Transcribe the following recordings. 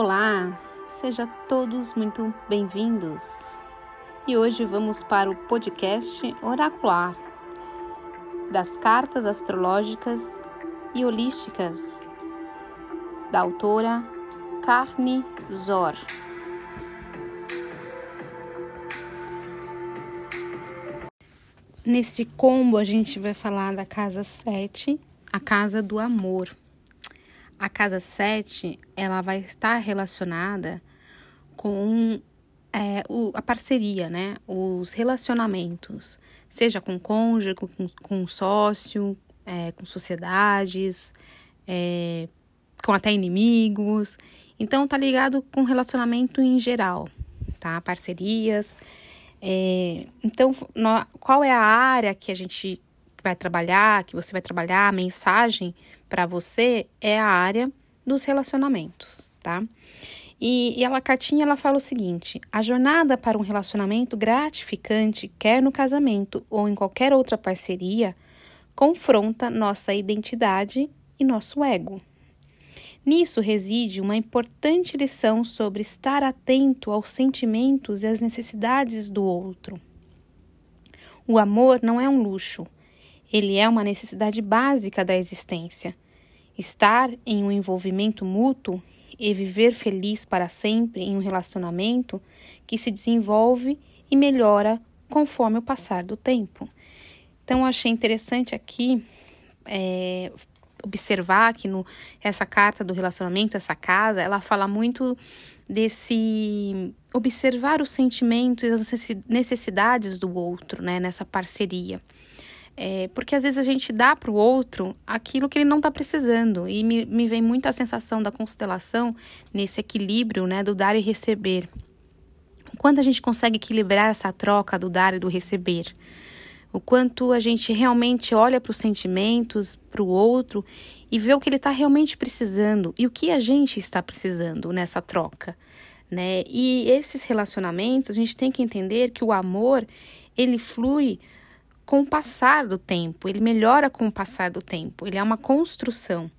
Olá, sejam todos muito bem-vindos. E hoje vamos para o podcast oracular das cartas astrológicas e holísticas da autora Carne Zor. Neste combo a gente vai falar da casa 7, a casa do amor. A casa 7, ela vai estar relacionada com é, o, a parceria, né? Os relacionamentos, seja com cônjuge, com, com sócio, é, com sociedades, é, com até inimigos. Então, tá ligado com relacionamento em geral, tá? Parcerias. É, então, no, qual é a área que a gente vai trabalhar, que você vai trabalhar, a mensagem para você é a área dos relacionamentos, tá? E, e a cartinha ela fala o seguinte: a jornada para um relacionamento gratificante, quer no casamento ou em qualquer outra parceria, confronta nossa identidade e nosso ego. Nisso reside uma importante lição sobre estar atento aos sentimentos e às necessidades do outro. O amor não é um luxo, ele é uma necessidade básica da existência. Estar em um envolvimento mútuo e viver feliz para sempre em um relacionamento que se desenvolve e melhora conforme o passar do tempo. Então, eu achei interessante aqui é, observar que no, essa carta do relacionamento, essa casa, ela fala muito desse observar os sentimentos e as necessidades do outro, né, nessa parceria. É, porque às vezes a gente dá para o outro aquilo que ele não está precisando. E me, me vem muito a sensação da constelação nesse equilíbrio né, do dar e receber. Quando a gente consegue equilibrar essa troca do dar e do receber, o quanto a gente realmente olha para os sentimentos, para o outro e vê o que ele está realmente precisando e o que a gente está precisando nessa troca, né? E esses relacionamentos a gente tem que entender que o amor ele flui com o passar do tempo, ele melhora com o passar do tempo, ele é uma construção.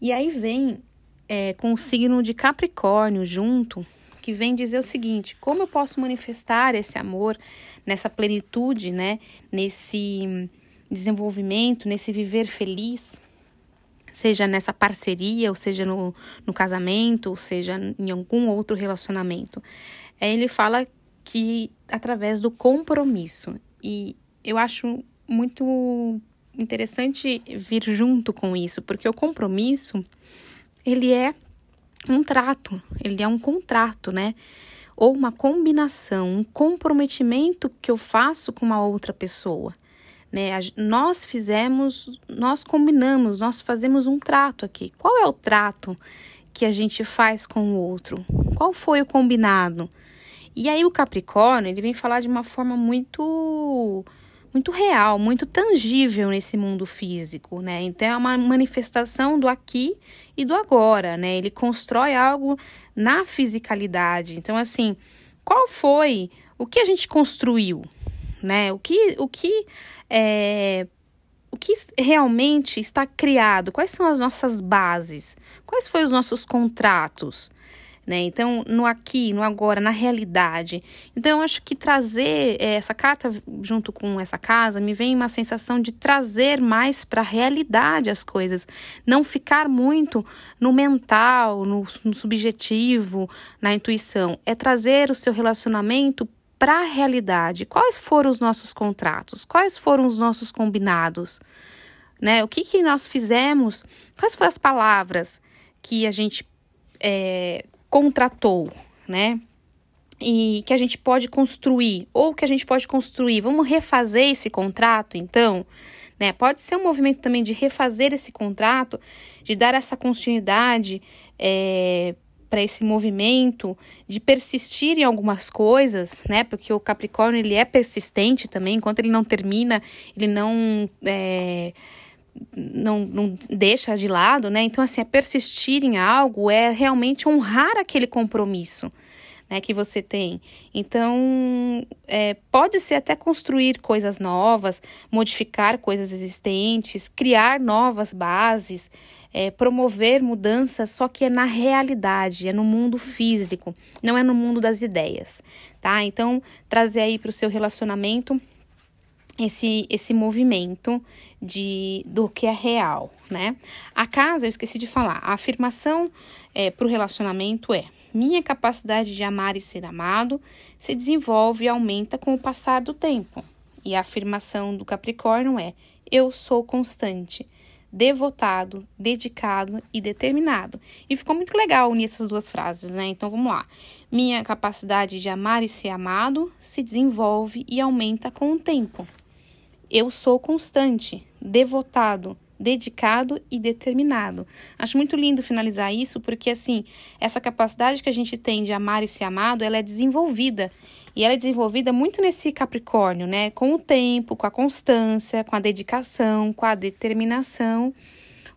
E aí vem é, com o signo de Capricórnio junto, que vem dizer o seguinte: como eu posso manifestar esse amor nessa plenitude, né? Nesse desenvolvimento, nesse viver feliz, seja nessa parceria, ou seja no, no casamento, ou seja em algum outro relacionamento. Aí ele fala que através do compromisso. E eu acho muito interessante vir junto com isso, porque o compromisso, ele é um trato, ele é um contrato, né? Ou uma combinação, um comprometimento que eu faço com uma outra pessoa. Né? Nós fizemos, nós combinamos, nós fazemos um trato aqui. Qual é o trato que a gente faz com o outro? Qual foi o combinado? E aí o Capricórnio, ele vem falar de uma forma muito muito real, muito tangível nesse mundo físico, né? Então é uma manifestação do aqui e do agora, né? Ele constrói algo na fisicalidade. Então assim, qual foi o que a gente construiu, né? O que o que é, o que realmente está criado? Quais são as nossas bases? Quais foram os nossos contratos? Né? Então, no aqui, no agora, na realidade. Então, eu acho que trazer é, essa carta junto com essa casa me vem uma sensação de trazer mais para a realidade as coisas, não ficar muito no mental, no, no subjetivo, na intuição. É trazer o seu relacionamento para a realidade. Quais foram os nossos contratos? Quais foram os nossos combinados? Né? O que, que nós fizemos? Quais foram as palavras que a gente é, contratou, né? E que a gente pode construir, ou que a gente pode construir. Vamos refazer esse contrato, então? Né? Pode ser um movimento também de refazer esse contrato, de dar essa continuidade é, para esse movimento, de persistir em algumas coisas, né? Porque o Capricórnio ele é persistente também, enquanto ele não termina, ele não. É, não, não deixa de lado, né? Então, assim, é persistir em algo, é realmente honrar aquele compromisso. né, que você tem. Então, é, pode ser até construir coisas novas, modificar coisas existentes, criar novas bases, é, promover mudanças, só que é na realidade, é no mundo físico, não é no mundo das ideias, tá? Então, trazer aí para o seu relacionamento esse, esse movimento de do que é real, né? A casa, eu esqueci de falar, a afirmação é, para o relacionamento é minha capacidade de amar e ser amado se desenvolve e aumenta com o passar do tempo. E a afirmação do Capricórnio é eu sou constante, devotado, dedicado e determinado. E ficou muito legal unir essas duas frases, né? Então vamos lá. Minha capacidade de amar e ser amado se desenvolve e aumenta com o tempo. Eu sou constante, devotado, dedicado e determinado. Acho muito lindo finalizar isso, porque assim, essa capacidade que a gente tem de amar e ser amado, ela é desenvolvida. E ela é desenvolvida muito nesse Capricórnio, né? Com o tempo, com a constância, com a dedicação, com a determinação,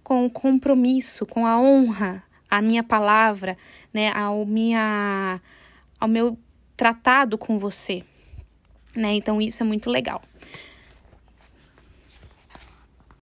com o compromisso, com a honra, a minha palavra, né? Ao, minha, ao meu tratado com você. Né? Então, isso é muito legal.